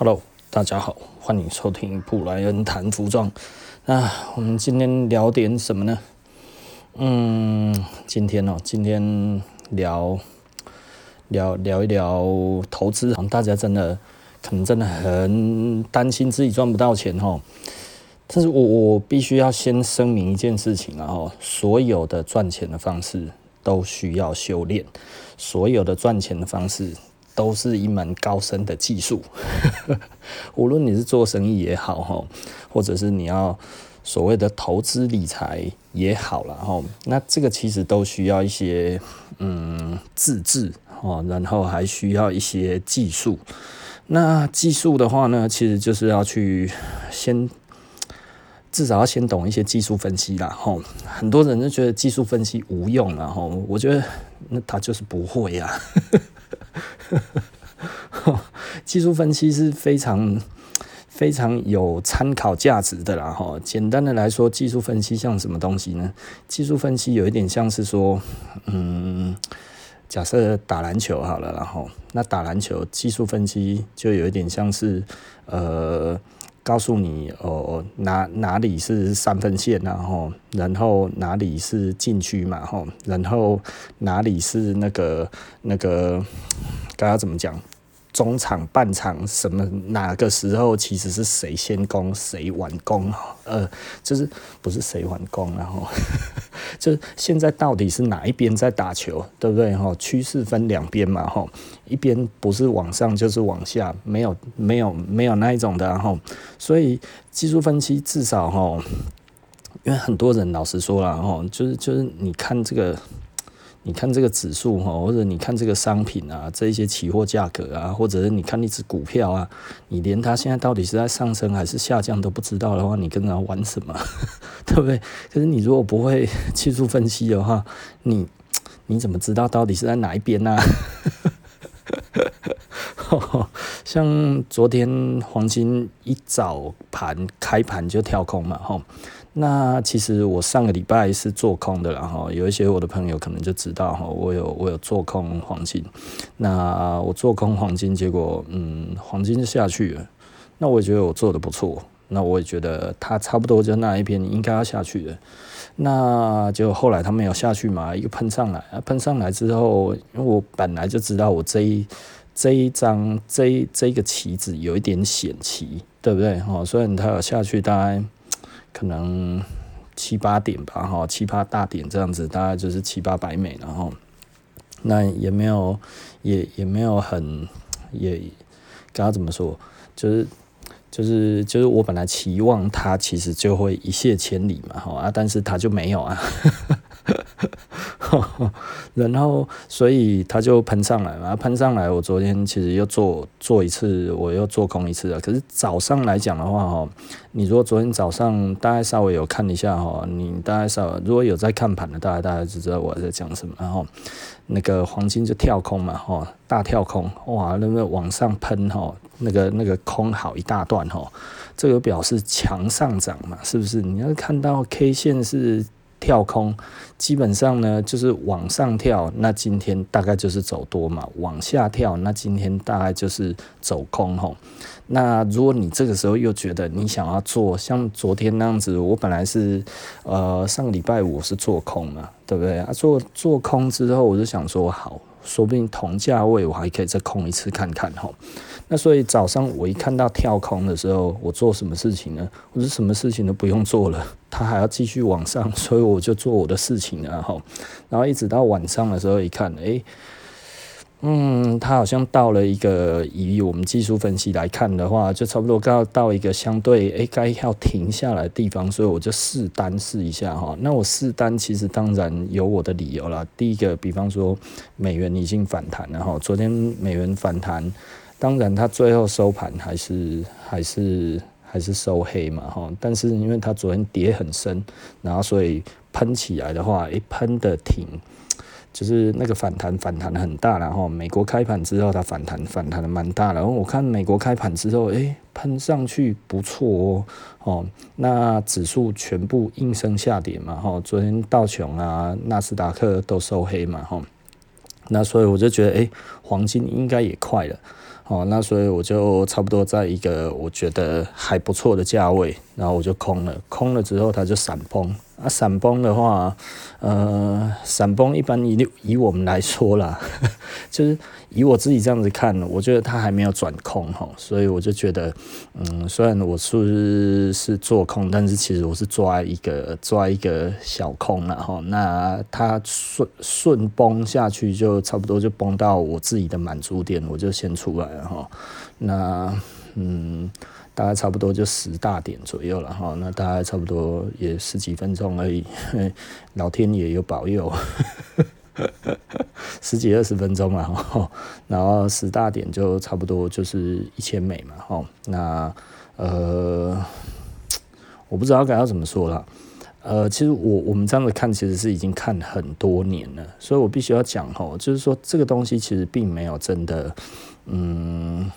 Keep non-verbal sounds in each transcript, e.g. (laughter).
Hello，大家好，欢迎收听布莱恩谈服装。那我们今天聊点什么呢？嗯，今天哦，今天聊聊聊一聊投资。大家真的可能真的很担心自己赚不到钱哦。但是我我必须要先声明一件事情啊，哦，所有的赚钱的方式都需要修炼，所有的赚钱的方式。都是一门高深的技术，(laughs) 无论你是做生意也好，或者是你要所谓的投资理财也好了，哈，那这个其实都需要一些嗯自制，哦，然后还需要一些技术。那技术的话呢，其实就是要去先至少要先懂一些技术分析啦，哈。很多人就觉得技术分析无用，然后我觉得那他就是不会呀。(laughs) 技术分析是非常非常有参考价值的啦，哈。简单的来说，技术分析像什么东西呢？技术分析有一点像是说，嗯，假设打篮球好了，然后那打篮球技术分析就有一点像是，呃。告诉你哦，哪哪里是三分线，然后然后哪里是禁区嘛，吼，然后哪里是那个那个，该要怎么讲？中场、半场什么？哪个时候其实是谁先攻谁完攻？呃，就是不是谁完攻，然后 (laughs) 就是现在到底是哪一边在打球，对不对？哈，趋势分两边嘛，哈，一边不是往上就是往下，没有没有没有那一种的，然后所以技术分析至少哈，因为很多人老实说了，哈，就是就是你看这个。你看这个指数哈，或者你看这个商品啊，这一些期货价格啊，或者是你看一只股票啊，你连它现在到底是在上升还是下降都不知道的话，你跟它玩什么？(laughs) 对不对？可是你如果不会 (laughs) 技术分析的话，你你怎么知道到底是在哪一边呢？(laughs) 像昨天黄金一早盘开盘就跳空嘛，吼。那其实我上个礼拜是做空的啦，哈，有一些我的朋友可能就知道哈，我有我有做空黄金。那我做空黄金，结果嗯，黄金就下去了。那我也觉得我做的不错，那我也觉得它差不多就那一边应该要下去的。那就后来它没有下去嘛，一个喷上来，喷上来之后，因为我本来就知道我这一这一张这这一个棋子有一点险棋，对不对？哦，虽然它有下去，大概。可能七八点吧，哈，七八大点这样子，大概就是七八百美，然后那也没有，也也没有很，也刚刚怎么说，就是就是就是我本来期望他其实就会一泻千里嘛，哈啊，但是他就没有啊。(laughs) 然后，所以它就喷上来嘛，喷上来。我昨天其实又做做一次，我又做空一次了。可是早上来讲的话，哈，你如果昨天早上大概稍微有看一下，哈，你大概稍微如果有在看盘的，大概大概就知道我在讲什么。然后那个黄金就跳空嘛，哈，大跳空，哇，那个往上喷，哈，那个那个空好一大段，哈，这个表示强上涨嘛，是不是？你要看到 K 线是。跳空基本上呢，就是往上跳，那今天大概就是走多嘛；往下跳，那今天大概就是走空吼。那如果你这个时候又觉得你想要做像昨天那样子，我本来是呃上个礼拜五是做空嘛，对不对啊？做做空之后，我就想说好。说不定同价位我还可以再空一次看看哈。那所以早上我一看到跳空的时候，我做什么事情呢？我是什么事情都不用做了，(laughs) 它还要继续往上，所以我就做我的事情啊哈。然后一直到晚上的时候一看，诶。嗯，它好像到了一个以我们技术分析来看的话，就差不多到到一个相对诶该要停下来的地方，所以我就试单试一下哈。那我试单其实当然有我的理由啦。第一个，比方说美元已经反弹了哈，昨天美元反弹，当然它最后收盘还是还是还是收黑嘛哈。但是因为它昨天跌很深，然后所以喷起来的话，诶喷的挺。就是那个反弹反弹的很大，然后美国开盘之后它反弹反弹的蛮大，然后我看美国开盘之后，诶，喷上去不错哦，哦，那指数全部应声下跌嘛，哈，昨天道琼啊、纳斯达克都收黑嘛，哈，那所以我就觉得，诶，黄金应该也快了。哦，那所以我就差不多在一个我觉得还不错的价位，然后我就空了，空了之后它就闪崩。啊，闪崩的话，呃，闪崩一般以以我们来说啦，(laughs) 就是以我自己这样子看，我觉得它还没有转空哈，所以我就觉得，嗯，虽然我是是做空，但是其实我是抓一个抓一个小空了哈。那它顺顺崩下去，就差不多就崩到我自己的满足点，我就先出来了哈。那嗯。大概差不多就十大点左右了哈，那大概差不多也十几分钟而已，(laughs) 老天爷有保佑，(laughs) 十几二十分钟嘛哈，然后十大点就差不多就是一千美嘛哈，那呃，我不知道该要怎么说了，呃，其实我我们这样子看，其实是已经看很多年了，所以我必须要讲哈，就是说这个东西其实并没有真的，嗯。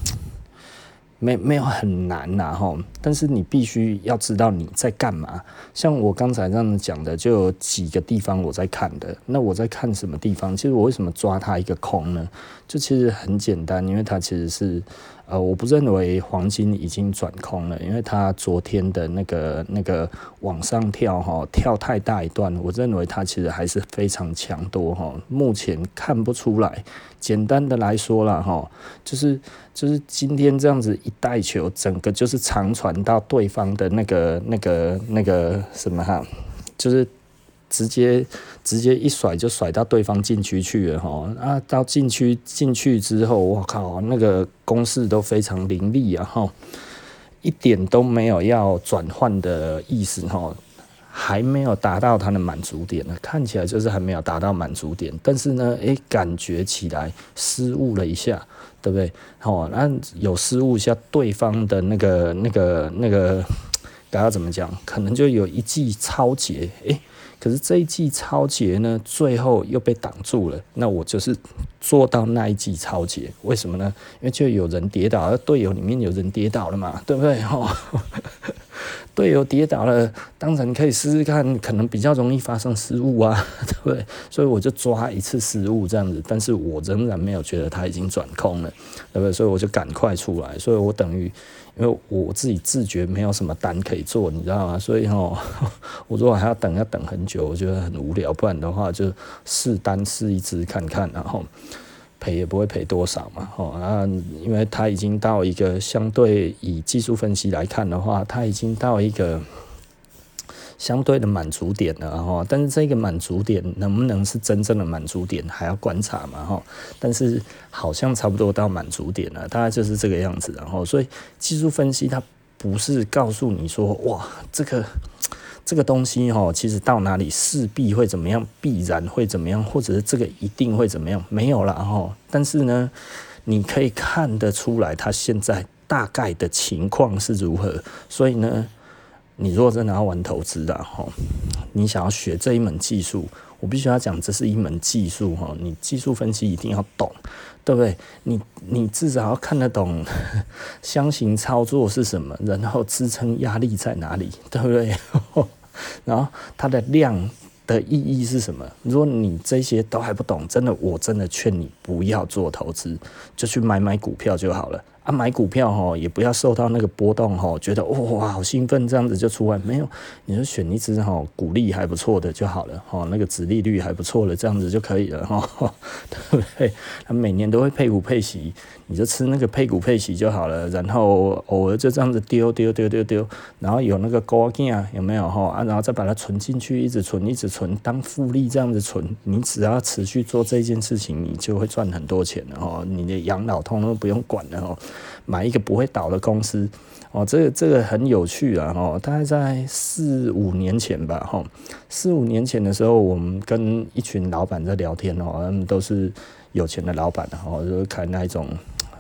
没没有很难呐哈，但是你必须要知道你在干嘛。像我刚才这样讲的，就有几个地方我在看的。那我在看什么地方？其实我为什么抓它一个空呢？就其实很简单，因为它其实是。呃，我不认为黄金已经转空了，因为它昨天的那个那个往上跳哈，跳太大一段，我认为它其实还是非常强多哈。目前看不出来，简单的来说了哈，就是就是今天这样子一带球，整个就是长传到对方的那个那个那个什么哈，就是。直接直接一甩就甩到对方禁区去了哈，啊，到禁区进去之后，我靠，那个攻势都非常凌厉啊哈，一点都没有要转换的意思哈，还没有达到他的满足点呢，看起来就是还没有达到满足点，但是呢，诶，感觉起来失误了一下，对不对？好，那有失误一下，对方的那个那个那个，该要怎么讲？可能就有一记抄截，诶。可是这一记抄截呢，最后又被挡住了。那我就是做到那一记抄截，为什么呢？因为就有人跌倒，而队友里面有人跌倒了嘛，对不对？哈，(laughs) 队友跌倒了，当然可以试试看，可能比较容易发生失误啊，(laughs) 对不对？所以我就抓一次失误这样子，但是我仍然没有觉得他已经转空了，对不对？所以我就赶快出来，所以我等于。因为我自己自觉没有什么单可以做，你知道吗？所以哦，(laughs) 我如果还要等，要等很久，我觉得很无聊。不然的话，就试单试一支看看，然后赔也不会赔多少嘛。齁，啊，因为它已经到一个相对以技术分析来看的话，它已经到一个。相对的满足点了哈，但是这个满足点能不能是真正的满足点，还要观察嘛哈。但是好像差不多到满足点了，大概就是这个样子。然后，所以技术分析它不是告诉你说，哇，这个这个东西哈，其实到哪里势必会怎么样，必然会怎么样，或者是这个一定会怎么样，没有了哈。但是呢，你可以看得出来，它现在大概的情况是如何。所以呢。你如果真的要玩投资的哈，你想要学这一门技术，我必须要讲，这是一门技术哈，你技术分析一定要懂，对不对？你你至少要看得懂 (laughs) 箱型操作是什么，然后支撑压力在哪里，对不对？(laughs) 然后它的量的意义是什么？如果你这些都还不懂，真的，我真的劝你不要做投资，就去买买股票就好了。啊，买股票哈，也不要受到那个波动哈，觉得哇好兴奋，这样子就出来没有？你就选一只哈股利还不错的就好了哈，那个殖利率还不错的这样子就可以了哈，(laughs) 对不对？他每年都会配股配息，你就吃那个配股配息就好了，然后偶尔就这样子丢丢丢丢丢，然后有那个高金啊有没有哈？啊，然后再把它存进去，一直存一直存，当复利这样子存，你只要持续做这件事情，你就会赚很多钱的哈，你的养老通都不用管了哈。买一个不会倒的公司，哦，这个这个很有趣啊，哦，大概在四五年前吧，哈，四五年前的时候，我们跟一群老板在聊天哦，他们都是有钱的老板，哦，就开那一种，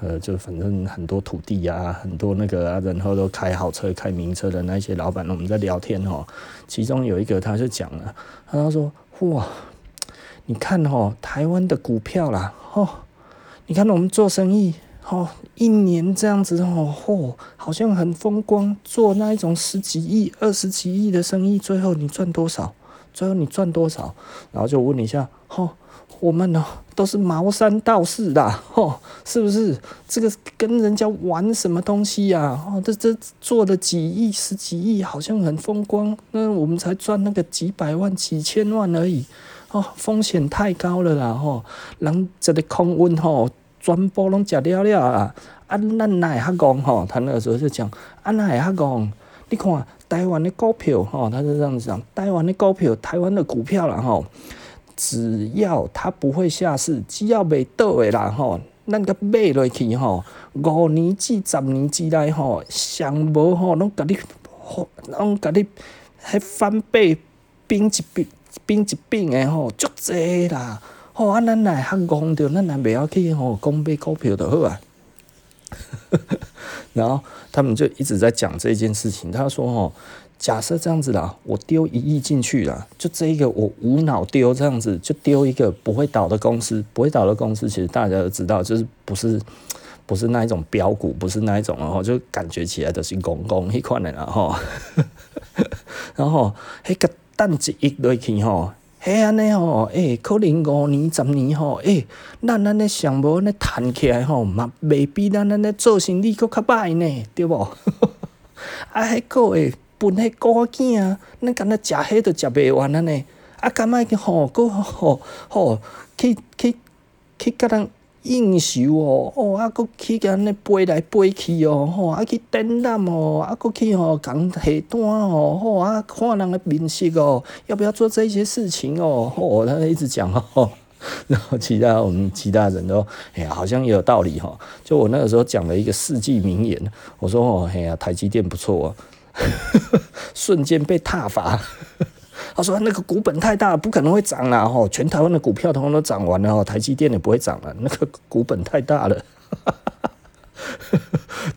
呃，就反正很多土地啊，很多那个啊，然后都开好车、开名车的那些老板，我们在聊天哦，其中有一个他就讲了，他说，哇，你看哦，台湾的股票啦，哦，你看我们做生意。哦，一年这样子哦，嚯，好像很风光，做那一种十几亿、二十几亿的生意，最后你赚多少？最后你赚多少？然后就问你一下，哦，我们呢都是茅山道士的，吼，是不是？这个跟人家玩什么东西呀？哦，这这做的几亿、十几亿，好像很风光，那我们才赚那个几百万、几千万而已，哦，风险太高了啦，吼，人这个空运吼，全部拢食了了啊，啊，咱哪会遐戆吼？他那个时候就讲，啊，哪会遐戆？你看台湾的股票，吼，他是这样子讲，台湾的股票，台湾的股票啦，吼。只要它不会下市，只要袂倒的啦吼，咱个买落去吼，五年至十年之内吼，上无吼，拢甲你，拢甲你，迄翻倍，变一变，变一变的吼，足济啦，吼啊，咱来较戆着，咱来袂晓去吼，讲买股票就好啊。(laughs) 然后他们就一直在讲这件事情，他说吼。假设这样子啦，我丢一亿进去啦，就这一个我无脑丢这样子，就丢一个不会倒的公司，不会倒的公司，其实大家都知道，就是不是不是那一种标股，不是那一种，然后就感觉起来都是公公一块的啦吼，(laughs) 然后迄个等一亿落去吼，嘿安尼吼，诶，可能五年十年吼，诶，咱安尼上无安尼趁起来吼，嘛未比咱安尼做生意搁较歹呢，对无？(laughs) 啊，迄个诶。分迄股仔啊，咱敢若食迄都食袂完安尼？啊，敢若吼，搁吼吼去去去甲人应酬哦，哦，啊，搁去甲安尼飞来飞去哦，吼，啊去展览哦，啊，搁去吼共下单哦，吼，啊，看人诶面色哦，要不要做这些事情哦？吼，他一直讲哦，(laughs) 然后其他我们其他人都哎呀，好像也有道理哈。就我那个时候讲了一个世纪名言，我说哦，哎呀，台积电不错哦。(laughs) 瞬间被挞伐。他说：“那个股本太大，不可能会涨了。吼，全台湾的股票通通都涨完了哦，台积电也不会涨了。那个股本太大了。(laughs) ”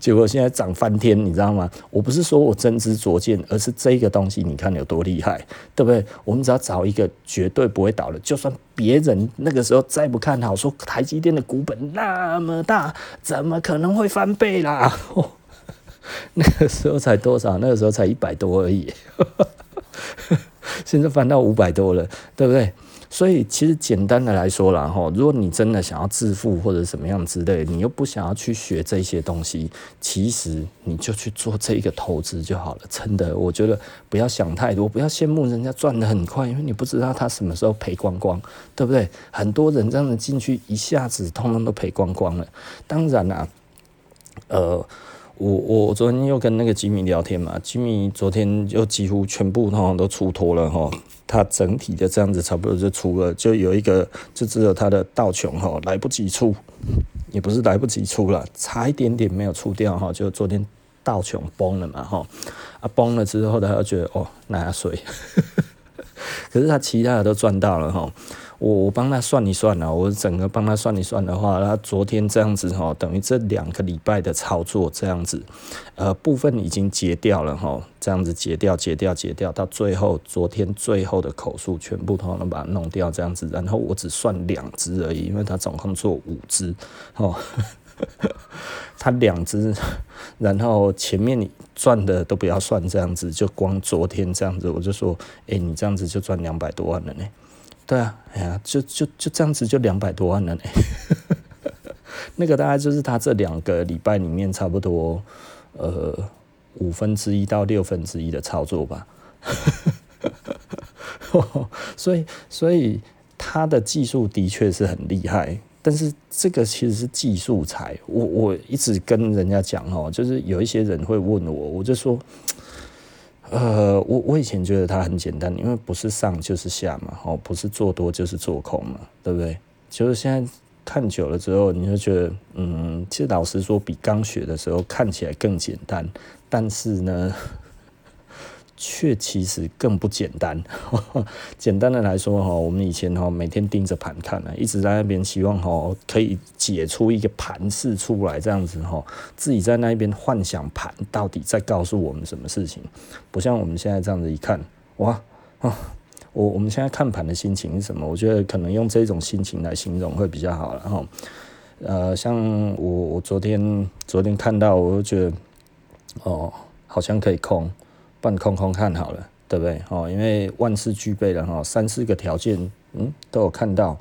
结果现在涨翻天，你知道吗？我不是说我真知灼见，而是这个东西，你看有多厉害，对不对？我们只要找一个绝对不会倒的，就算别人那个时候再不看好，说台积电的股本那么大，怎么可能会翻倍啦？(laughs) 那个时候才多少？那个时候才一百多而已，现在翻到五百多了，对不对？所以其实简单的来说啦，哈，如果你真的想要致富或者什么样之类，你又不想要去学这些东西，其实你就去做这个投资就好了。真的，我觉得不要想太多，不要羡慕人家赚得很快，因为你不知道他什么时候赔光光，对不对？很多人这样子进去，一下子通通都赔光光了。当然啦，呃。我我昨天又跟那个吉米聊天嘛，吉米昨天又几乎全部通通都出脱了哈，他整体的这样子差不多就出了，就有一个就只有他的道琼哈来不及出，也不是来不及出了，差一点点没有出掉哈，就昨天道琼崩了嘛哈，啊崩了之后他又觉得哦那下水，(laughs) 可是他其他的都赚到了哈。我我帮他算一算了，我整个帮他算一算的话，他昨天这样子哈，等于这两个礼拜的操作这样子，呃，部分已经结掉了哈，这样子结掉、结掉、结掉，到最后昨天最后的口数全部都能把它弄掉这样子，然后我只算两只而已，因为他总共做五只哦，(laughs) 他两只，然后前面你赚的都不要算这样子，就光昨天这样子，我就说，哎，你这样子就赚两百多万了呢。对啊，哎呀，就就就这样子就两百多万了呢，(laughs) 那个大概就是他这两个礼拜里面差不多呃五分之一到六分之一的操作吧，(laughs) 所以所以他的技术的确是很厉害，但是这个其实是技术才，我我一直跟人家讲哦，就是有一些人会问我，我就说。呃，我我以前觉得它很简单，因为不是上就是下嘛，哦，不是做多就是做空嘛，对不对？就是现在看久了之后，你就觉得，嗯，其实老实说，比刚学的时候看起来更简单，但是呢。却其实更不简单。(laughs) 简单的来说哈，我们以前哈每天盯着盘看呢，一直在那边希望哈可以解出一个盘势出来，这样子哈，自己在那边幻想盘到底在告诉我们什么事情。不像我们现在这样子一看，哇啊，我我们现在看盘的心情是什么？我觉得可能用这种心情来形容会比较好了哈。呃，像我我昨天昨天看到，我就觉得哦，好像可以空。半空空看好了，对不对？哦，因为万事俱备了哈，三四个条件，嗯，都有看到。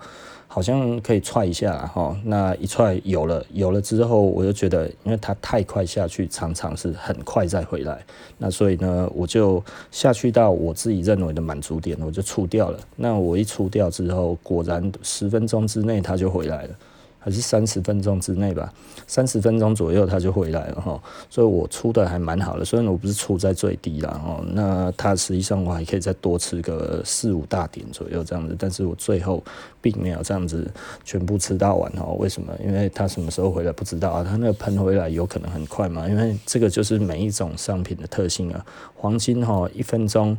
好像可以踹一下哈，那一踹有了，有了之后，我就觉得，因为它太快下去，常常是很快再回来，那所以呢，我就下去到我自己认为的满足点，我就出掉了。那我一出掉之后，果然十分钟之内它就回来了。还是三十分钟之内吧，三十分钟左右他就回来了哈，所以我出的还蛮好的，虽然我不是出在最低了哈，那他实际上我还可以再多吃个四五大点左右这样子，但是我最后并没有这样子全部吃到完哈，为什么？因为他什么时候回来不知道啊，他那个喷回来有可能很快嘛，因为这个就是每一种商品的特性啊，黄金哈一分钟。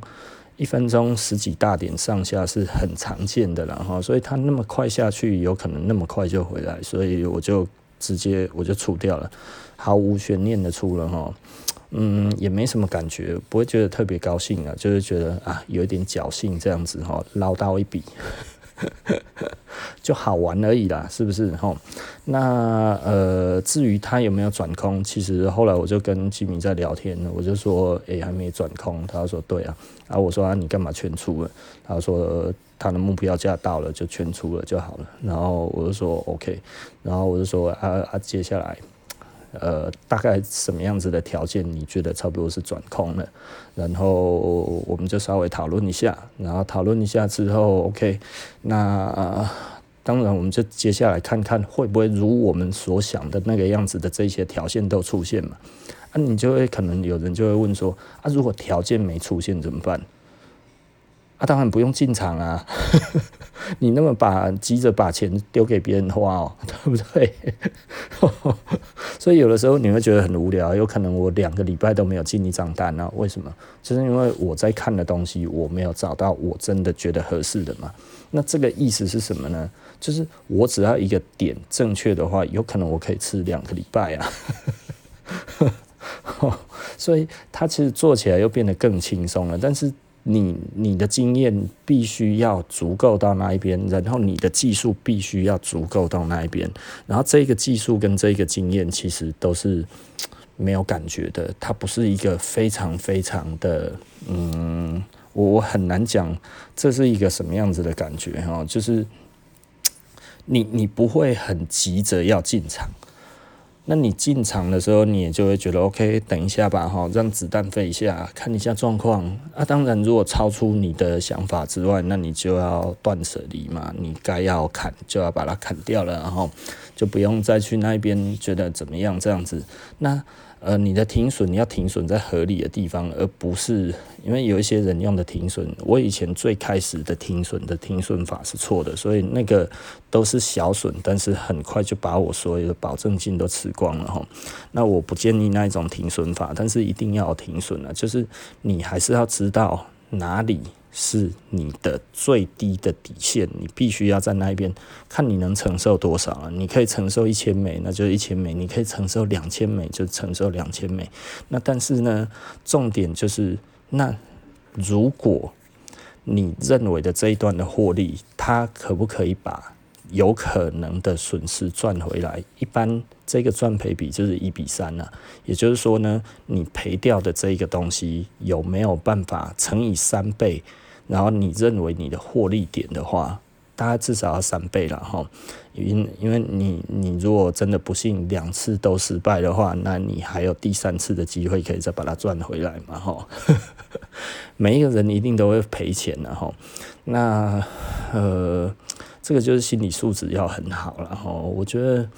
一分钟十几大点上下是很常见的了哈，所以它那么快下去，有可能那么快就回来，所以我就直接我就出掉了，毫无悬念的出了哈，嗯，也没什么感觉，不会觉得特别高兴啊，就是觉得啊有一点侥幸这样子哈，捞到一笔。(laughs) 就好玩而已啦，是不是？哈，那呃，至于他有没有转空，其实后来我就跟吉米在聊天，我就说，哎、欸，还没转空。他说，对啊。然后我说，啊，你干嘛全出了？他说，他的目标价到了，就全出了就好了。然后我就说，OK。然后我就说，啊啊，接下来。呃，大概什么样子的条件你觉得差不多是转空了？然后我们就稍微讨论一下，然后讨论一下之后，OK，那、当然我们就接下来看看会不会如我们所想的那个样子的这些条件都出现嘛？啊，你就会可能有人就会问说，啊，如果条件没出现怎么办？啊，当然不用进场啊。(laughs) 你那么把急着把钱丢给别人花哦，(laughs) 对不对？(laughs) 所以有的时候你会觉得很无聊，有可能我两个礼拜都没有进一张单啊？为什么？就是因为我在看的东西，我没有找到我真的觉得合适的嘛。那这个意思是什么呢？就是我只要一个点正确的话，有可能我可以吃两个礼拜啊。(laughs) 所以它其实做起来又变得更轻松了，但是。你你的经验必须要足够到那一边，然后你的技术必须要足够到那一边，然后这个技术跟这个经验其实都是没有感觉的，它不是一个非常非常的，嗯，我我很难讲这是一个什么样子的感觉哈，就是 (tsk) 你你不会很急着要进场。那你进场的时候，你也就会觉得 OK，等一下吧，哈，让子弹飞一下，看一下状况啊。当然，如果超出你的想法之外，那你就要断舍离嘛，你该要砍就要把它砍掉了，然后就不用再去那边觉得怎么样这样子。那。呃，你的停损你要停损在合理的地方，而不是因为有一些人用的停损，我以前最开始的停损的停损法是错的，所以那个都是小损，但是很快就把我所有的保证金都吃光了哈。那我不建议那一种停损法，但是一定要停损啊，就是你还是要知道哪里。是你的最低的底线，你必须要在那一边看你能承受多少啊？你可以承受一千美，那就一千美；你可以承受两千美，就承受两千美。那但是呢，重点就是，那如果你认为的这一段的获利，它可不可以把有可能的损失赚回来？一般。这个赚赔比就是一比三了，也就是说呢，你赔掉的这一个东西有没有办法乘以三倍？然后你认为你的获利点的话，大概至少要三倍了哈。因因为你你如果真的不幸两次都失败的话，那你还有第三次的机会可以再把它赚回来嘛哈。(laughs) 每一个人一定都会赔钱的哈。那呃，这个就是心理素质要很好了哈。我觉得。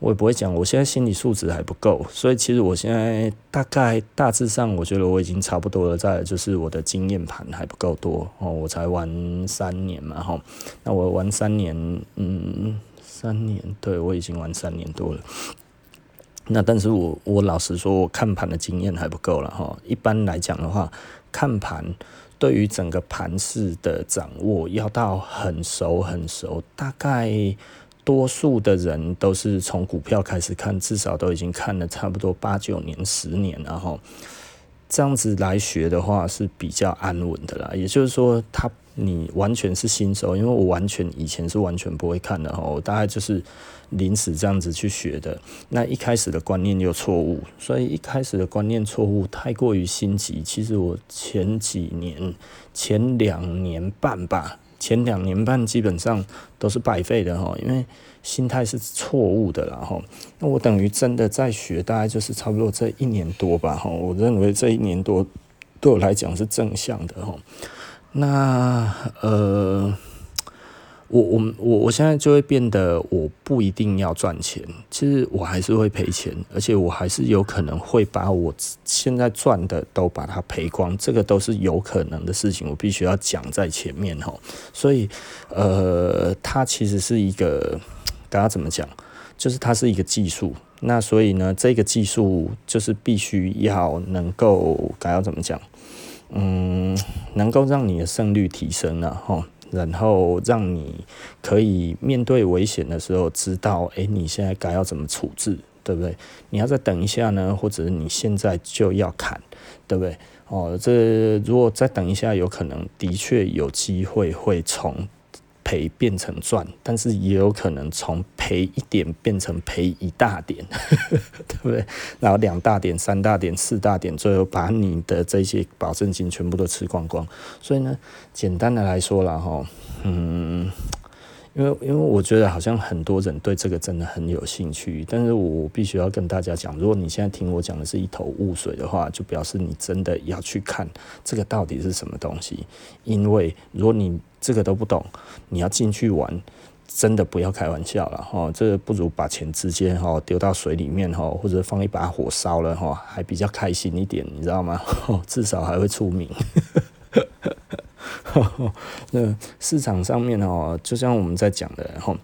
我也不会讲，我现在心理素质还不够，所以其实我现在大概大致上，我觉得我已经差不多了。再就是我的经验盘还不够多哦，我才玩三年嘛哈，那我玩三年，嗯，三年，对，我已经玩三年多了。那但是我我老实说，我看盘的经验还不够了哈。一般来讲的话，看盘对于整个盘势的掌握要到很熟很熟，大概。多数的人都是从股票开始看，至少都已经看了差不多八九年、十年，然后这样子来学的话是比较安稳的啦。也就是说，他你完全是新手，因为我完全以前是完全不会看的哈，我大概就是临时这样子去学的。那一开始的观念又错误，所以一开始的观念错误太过于心急。其实我前几年、前两年半吧。前两年半基本上都是白费的哈，因为心态是错误的啦哈。那我等于真的在学，大概就是差不多这一年多吧哈。我认为这一年多对我来讲是正向的哈。那呃。我我我我现在就会变得我不一定要赚钱，其实我还是会赔钱，而且我还是有可能会把我现在赚的都把它赔光，这个都是有可能的事情，我必须要讲在前面哈。所以呃，它其实是一个，大家怎么讲？就是它是一个技术，那所以呢，这个技术就是必须要能够，该要怎么讲？嗯，能够让你的胜率提升了哈。然后让你可以面对危险的时候，知道诶，你现在该要怎么处置，对不对？你要再等一下呢，或者你现在就要砍，对不对？哦，这如果再等一下，有可能的确有机会会从。赔变成赚，但是也有可能从赔一点变成赔一大点，(laughs) 对不对？然后两大点、三大点、四大点，最后把你的这些保证金全部都吃光光。所以呢，简单的来说了哈，嗯。因为，因为我觉得好像很多人对这个真的很有兴趣，但是我必须要跟大家讲，如果你现在听我讲的是一头雾水的话，就表示你真的要去看这个到底是什么东西。因为如果你这个都不懂，你要进去玩，真的不要开玩笑了哈。这不如把钱直接哈丢到水里面哈，或者放一把火烧了哈，还比较开心一点，你知道吗？(laughs) 至少还会出名。(laughs) 那市场上面哦，就像我们在讲的哈，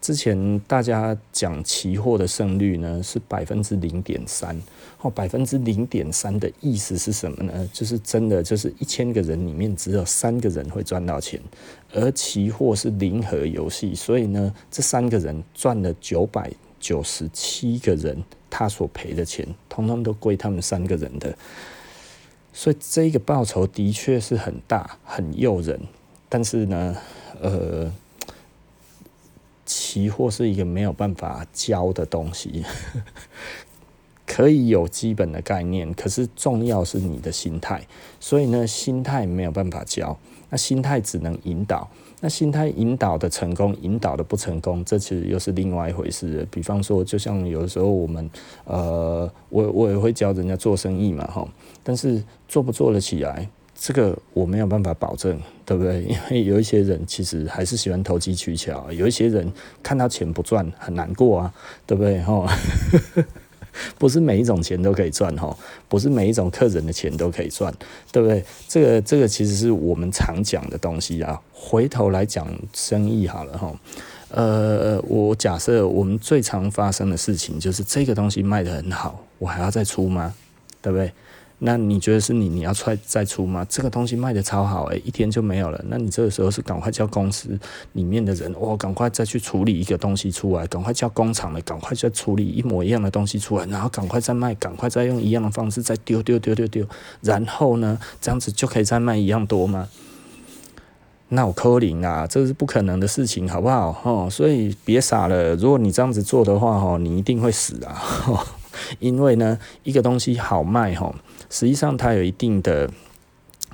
之前大家讲期货的胜率呢是百分之零点三，哦，百分之零点三的意思是什么呢？就是真的就是一千个人里面只有三个人会赚到钱，而期货是零和游戏，所以呢，这三个人赚了九百九十七个人他所赔的钱，通通都归他们三个人的。所以这个报酬的确是很大，很诱人，但是呢，呃，期货是一个没有办法教的东西，(laughs) 可以有基本的概念，可是重要是你的心态，所以呢，心态没有办法教，那心态只能引导。那心态引导的成功，引导的不成功，这其实又是另外一回事。比方说，就像有的时候我们，呃，我我也会教人家做生意嘛，哈，但是做不做得起来，这个我没有办法保证，对不对？(laughs) 因为有一些人其实还是喜欢投机取巧，有一些人看到钱不赚很难过啊，对不对？哈。不是每一种钱都可以赚哈，不是每一种客人的钱都可以赚，对不对？这个这个其实是我们常讲的东西啊。回头来讲生意好了哈，呃，我假设我们最常发生的事情就是这个东西卖得很好，我还要再出吗？对不对？那你觉得是你你要出来再出吗？这个东西卖得超好诶、一天就没有了。那你这个时候是赶快叫公司里面的人，哇，赶快再去处理一个东西出来，赶快叫工厂的，赶快再处理一模一样的东西出来，然后赶快再卖，赶快再用一样的方式再丢丢丢丢丢，然后呢，这样子就可以再卖一样多吗？那我扣零啊，这是不可能的事情，好不好？哦，所以别傻了。如果你这样子做的话，哦，你一定会死啊！因为呢，一个东西好卖，吼。实际上，它有一定的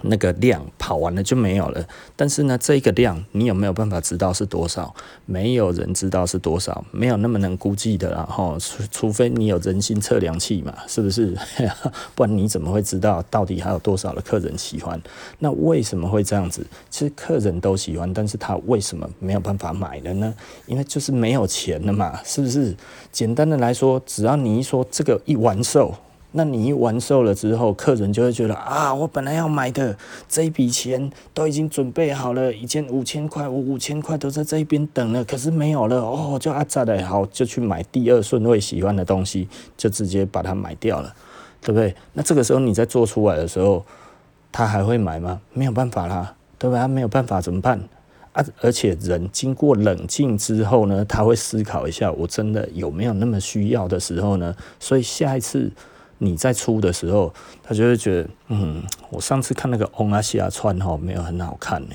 那个量，跑完了就没有了。但是呢，这个量你有没有办法知道是多少？没有人知道是多少，没有那么能估计的啦。哈，除除非你有人心测量器嘛，是不是？(laughs) 不然你怎么会知道到底还有多少的客人喜欢？那为什么会这样子？其实客人都喜欢，但是他为什么没有办法买了呢？因为就是没有钱了嘛，是不是？简单的来说，只要你一说这个一完售。那你一完售了之后，客人就会觉得啊，我本来要买的这一笔钱都已经准备好了，一件五千块，我五千块都在这边等了，可是没有了哦，就阿扎的好，就去买第二顺位喜欢的东西，就直接把它买掉了，对不对？那这个时候你在做出来的时候，他还会买吗？没有办法啦，对吧？他没有办法怎么办？啊，而且人经过冷静之后呢，他会思考一下，我真的有没有那么需要的时候呢？所以下一次。你在出的时候，他就会觉得，嗯，我上次看那个欧亚西亚穿哈没有很好看呢，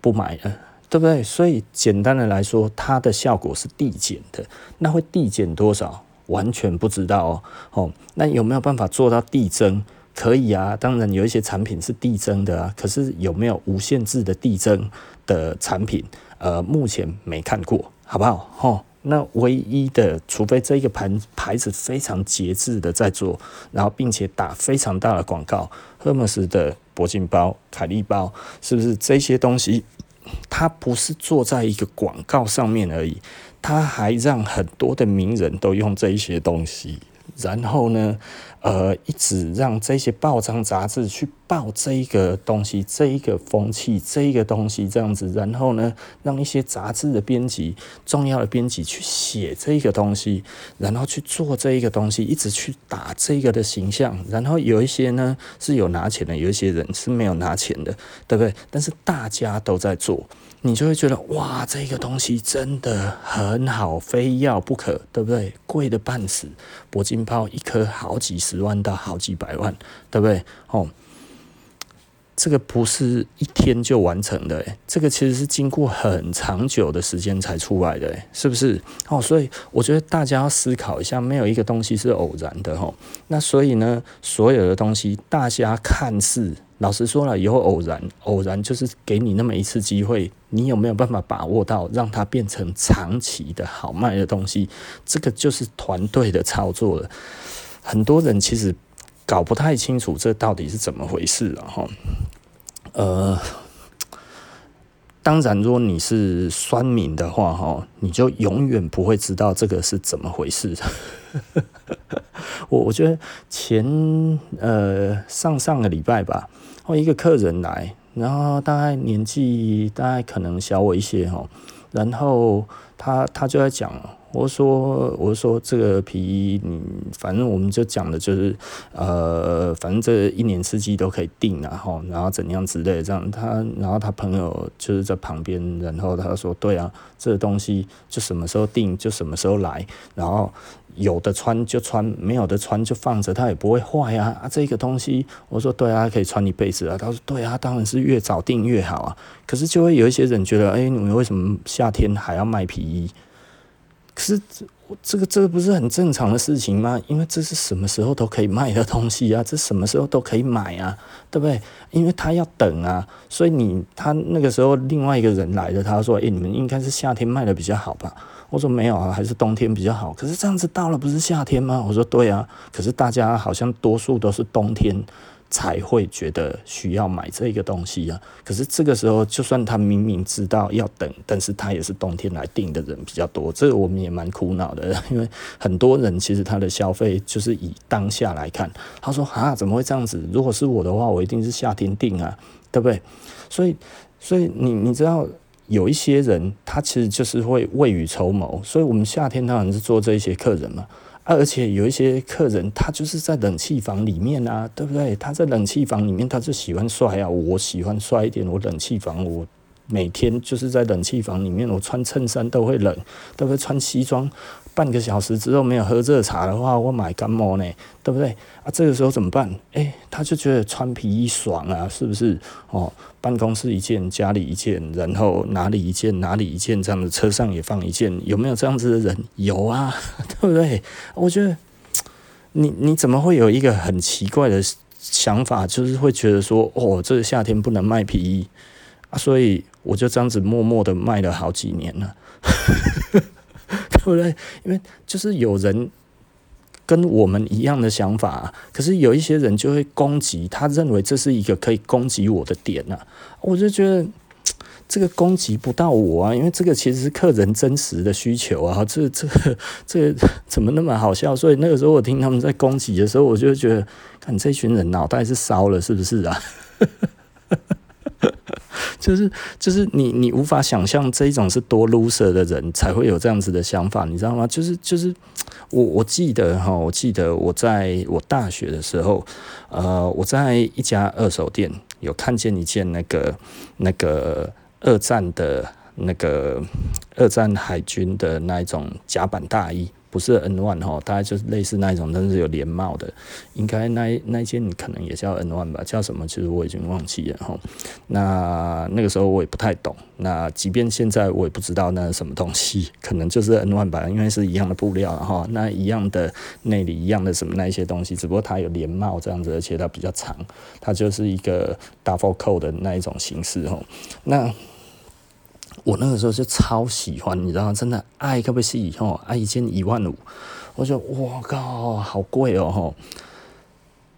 不买了，对不对？所以简单的来说，它的效果是递减的，那会递减多少？完全不知道哦。哦，那有没有办法做到递增？可以啊，当然有一些产品是递增的啊，可是有没有无限制的递增的产品？呃，目前没看过，好不好？吼，那唯一的，除非这一个牌牌子非常节制的在做，然后并且打非常大的广告赫莫斯的铂金包、凯利包，是不是这些东西？它不是做在一个广告上面而已，它还让很多的名人都用这一些东西。然后呢，呃，一直让这些报章杂志去报这一个东西，这一个风气，这一个东西这样子。然后呢，让一些杂志的编辑、重要的编辑去写这一个东西，然后去做这一个东西，一直去打这个的形象。然后有一些呢是有拿钱的，有一些人是没有拿钱的，对不对？但是大家都在做。你就会觉得哇，这个东西真的很好，非要不可，对不对？贵的半死，铂金包一颗好几十万到好几百万，对不对？哦，这个不是一天就完成的，这个其实是经过很长久的时间才出来的，是不是？哦，所以我觉得大家要思考一下，没有一个东西是偶然的，哦。那所以呢，所有的东西大家看似。老实说了，以后偶然，偶然就是给你那么一次机会，你有没有办法把握到，让它变成长期的好卖的东西？这个就是团队的操作了。很多人其实搞不太清楚这到底是怎么回事了哈。呃，当然，如果你是酸民的话哈，你就永远不会知道这个是怎么回事。(laughs) 我我觉得前呃上上个礼拜吧。一个客人来，然后大概年纪大概可能小我一些哈，然后他他就在讲，我说我说这个皮衣，你反正我们就讲的就是呃，反正这一年四季都可以订，然后然后怎样之类这样，他然后他朋友就是在旁边，然后他说对啊，这东西就什么时候订就什么时候来，然后。有的穿就穿，没有的穿就放着，它也不会坏啊！啊，这个东西，我说对啊，可以穿一辈子啊。他说对啊，当然是越早订越好啊。可是就会有一些人觉得，哎，你们为什么夏天还要卖皮衣？可是这个这个不是很正常的事情吗？因为这是什么时候都可以卖的东西啊，这什么时候都可以买啊，对不对？因为他要等啊，所以你他那个时候另外一个人来了，他说，哎，你们应该是夏天卖的比较好吧？我说没有啊，还是冬天比较好。可是这样子到了不是夏天吗？我说对啊，可是大家好像多数都是冬天才会觉得需要买这个东西啊。可是这个时候，就算他明明知道要等，但是他也是冬天来订的人比较多。这个我们也蛮苦恼的，(laughs) 因为很多人其实他的消费就是以当下来看。他说啊，怎么会这样子？如果是我的话，我一定是夏天订啊，对不对？所以，所以你你知道。有一些人，他其实就是会未雨绸缪，所以我们夏天当然是做这些客人嘛。而且有一些客人，他就是在冷气房里面啊，对不对？他在冷气房里面，他就喜欢帅啊。我喜欢帅一点，我冷气房，我每天就是在冷气房里面，我穿衬衫都会冷，对不对？穿西装。半个小时之后没有喝热茶的话，我买感冒呢，对不对啊？这个时候怎么办？哎，他就觉得穿皮衣爽啊，是不是？哦，办公室一件，家里一件，然后哪里一件，哪里一件，这样子车上也放一件，有没有这样子的人？有啊，(laughs) 对不对？我觉得你你怎么会有一个很奇怪的想法，就是会觉得说，哦，这个夏天不能卖皮衣啊，所以我就这样子默默的卖了好几年了。(laughs) 对不对？因为就是有人跟我们一样的想法，可是有一些人就会攻击，他认为这是一个可以攻击我的点啊。我就觉得这个攻击不到我啊，因为这个其实是客人真实的需求啊。这这这怎么那么好笑？所以那个时候我听他们在攻击的时候，我就觉得，看这群人脑袋是烧了，是不是啊？就是就是你你无法想象这一种是多 loser 的人才会有这样子的想法，你知道吗？就是就是我我记得哈，我记得我在我大学的时候，呃，我在一家二手店有看见一件那个那个二战的那个二战海军的那一种甲板大衣。不是 N one 哈，大概就是类似那一种，但是有连帽的，应该那那件可能也叫 N one 吧，叫什么其实我已经忘记了哈。那那个时候我也不太懂，那即便现在我也不知道那是什么东西，可能就是 N one 吧，因为是一样的布料哈，那一样的内里一样的什么那一些东西，只不过它有连帽这样子，而且它比较长，它就是一个 double coat 的那一种形式哈。那我那个时候就超喜欢，你知道吗？真的爱可不可以吼，爱一件一万五，我就我靠，好贵哦吼！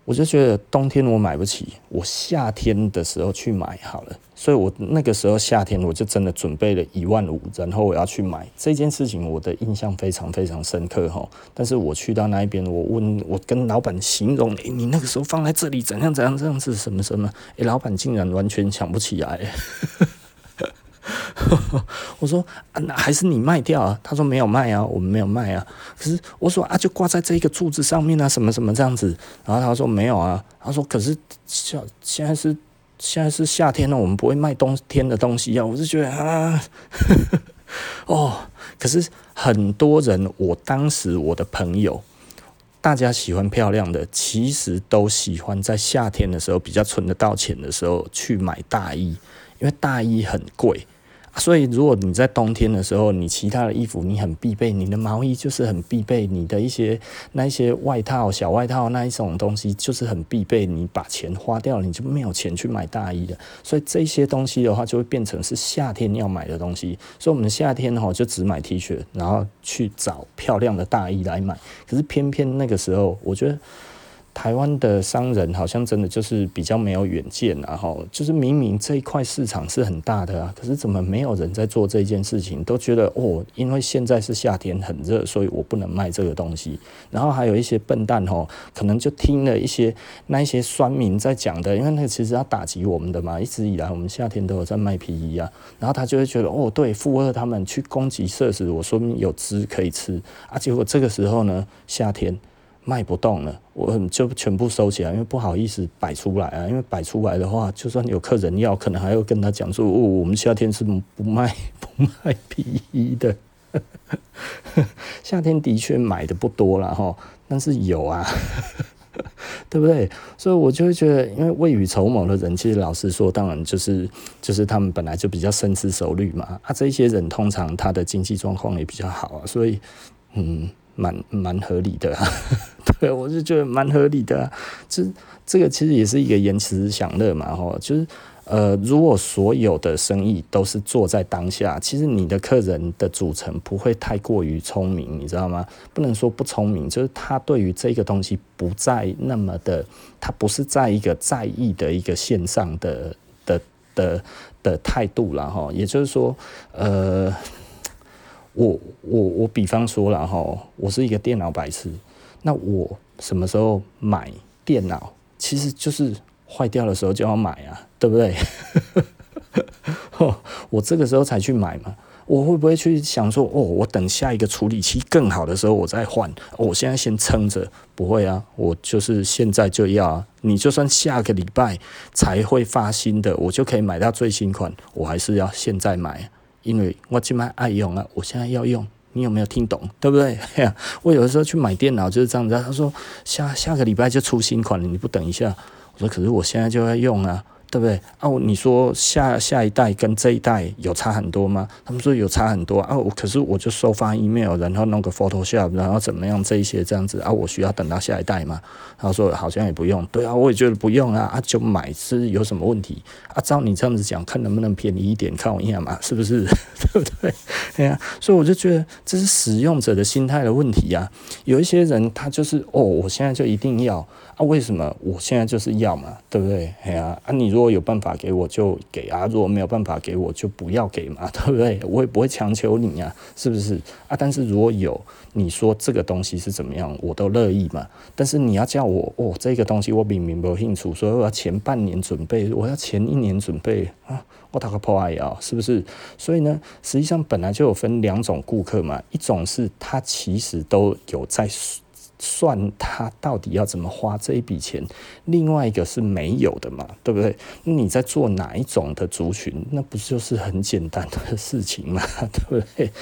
我就觉得冬天我买不起，我夏天的时候去买好了。所以我那个时候夏天我就真的准备了一万五，然后我要去买这件事情，我的印象非常非常深刻吼。但是我去到那一边，我问我跟老板形容，诶，你那个时候放在这里怎样怎样这样子什么什么？诶，老板竟然完全想不起来。(laughs) 我说啊，那还是你卖掉啊？他说没有卖啊，我们没有卖啊。可是我说啊，就挂在这一个柱子上面啊，什么什么这样子。然后他说没有啊。他说可是现现在是现在是夏天了，我们不会卖冬天的东西啊。我就觉得啊，(laughs) 哦，可是很多人，我当时我的朋友，大家喜欢漂亮的，其实都喜欢在夏天的时候比较存得到钱的时候去买大衣，因为大衣很贵。所以，如果你在冬天的时候，你其他的衣服你很必备，你的毛衣就是很必备，你的一些那一些外套、小外套那一种东西就是很必备。你把钱花掉了，你就没有钱去买大衣了。所以这些东西的话，就会变成是夏天要买的东西。所以，我们夏天哈就只买 T 恤，然后去找漂亮的大衣来买。可是偏偏那个时候，我觉得。台湾的商人好像真的就是比较没有远见，然后就是明明这一块市场是很大的啊，可是怎么没有人在做这件事情？都觉得哦，因为现在是夏天很热，所以我不能卖这个东西。然后还有一些笨蛋哦，可能就听了一些那一些酸民在讲的，因为那个其实要打击我们的嘛。一直以来我们夏天都有在卖皮衣啊，然后他就会觉得哦，对，附和他们去攻击设施，我说明有汁可以吃啊。结果这个时候呢，夏天。卖不动了，我就全部收起来，因为不好意思摆出来啊。因为摆出来的话，就算有客人要，可能还要跟他讲说：“哦，我们夏天是不卖 (laughs) 不卖皮衣的。(laughs) ”夏天的确买的不多了哈，但是有啊，(laughs) 对不对？所以我就会觉得，因为未雨绸缪的人，其实老实说，当然就是就是他们本来就比较深思熟虑嘛。啊，这些人通常他的经济状况也比较好啊，所以嗯。蛮蛮合理的，啊，(laughs) 对，我就觉得蛮合理的，啊。这这个其实也是一个延迟享乐嘛，吼，就是呃，如果所有的生意都是做在当下，其实你的客人的组成不会太过于聪明，你知道吗？不能说不聪明，就是他对于这个东西不再那么的，他不是在一个在意的一个线上的的的的态度了，哈，也就是说，呃。我我我比方说了哈，我是一个电脑白痴，那我什么时候买电脑？其实就是坏掉的时候就要买啊，对不对？(laughs) 我这个时候才去买嘛，我会不会去想说，哦，我等下一个处理器更好的时候我再换？我现在先撑着，不会啊，我就是现在就要啊。你就算下个礼拜才会发新的，我就可以买到最新款，我还是要现在买。因为我今晚爱用啊，我现在要用，你有没有听懂？对不对？(laughs) 我有的时候去买电脑就是这样子，他说下下个礼拜就出新款了，你不等一下？我说可是我现在就要用啊。对不对？啊，你说下下一代跟这一代有差很多吗？他们说有差很多啊。可是我就收发 email，然后弄个 Photoshop，然后怎么样这一些这样子啊？我需要等到下一代吗？他说好像也不用。对啊，我也觉得不用啊。啊，就买是有什么问题？啊，照你这样子讲，看能不能便宜一点，看我一下嘛，是不是？(laughs) 对不对？对啊，所以我就觉得这是使用者的心态的问题啊。有一些人他就是哦，我现在就一定要啊？为什么我现在就是要嘛？对不对？哎呀，啊，你如果如如果有办法给我就给啊，如果没有办法给我就不要给嘛，(laughs) 对不对？我也不会强求你呀，是不是啊？但是如果有你说这个东西是怎么样，我都乐意嘛。但是你要叫我哦，这个东西我明明没有兴趣，所以我要前半年准备，我要前一年准备啊，我打个破案啊，是不是？所以呢，实际上本来就有分两种顾客嘛，一种是他其实都有在。算他到底要怎么花这一笔钱，另外一个是没有的嘛，对不对？你在做哪一种的族群，那不就是很简单的事情嘛，(laughs) 对不对？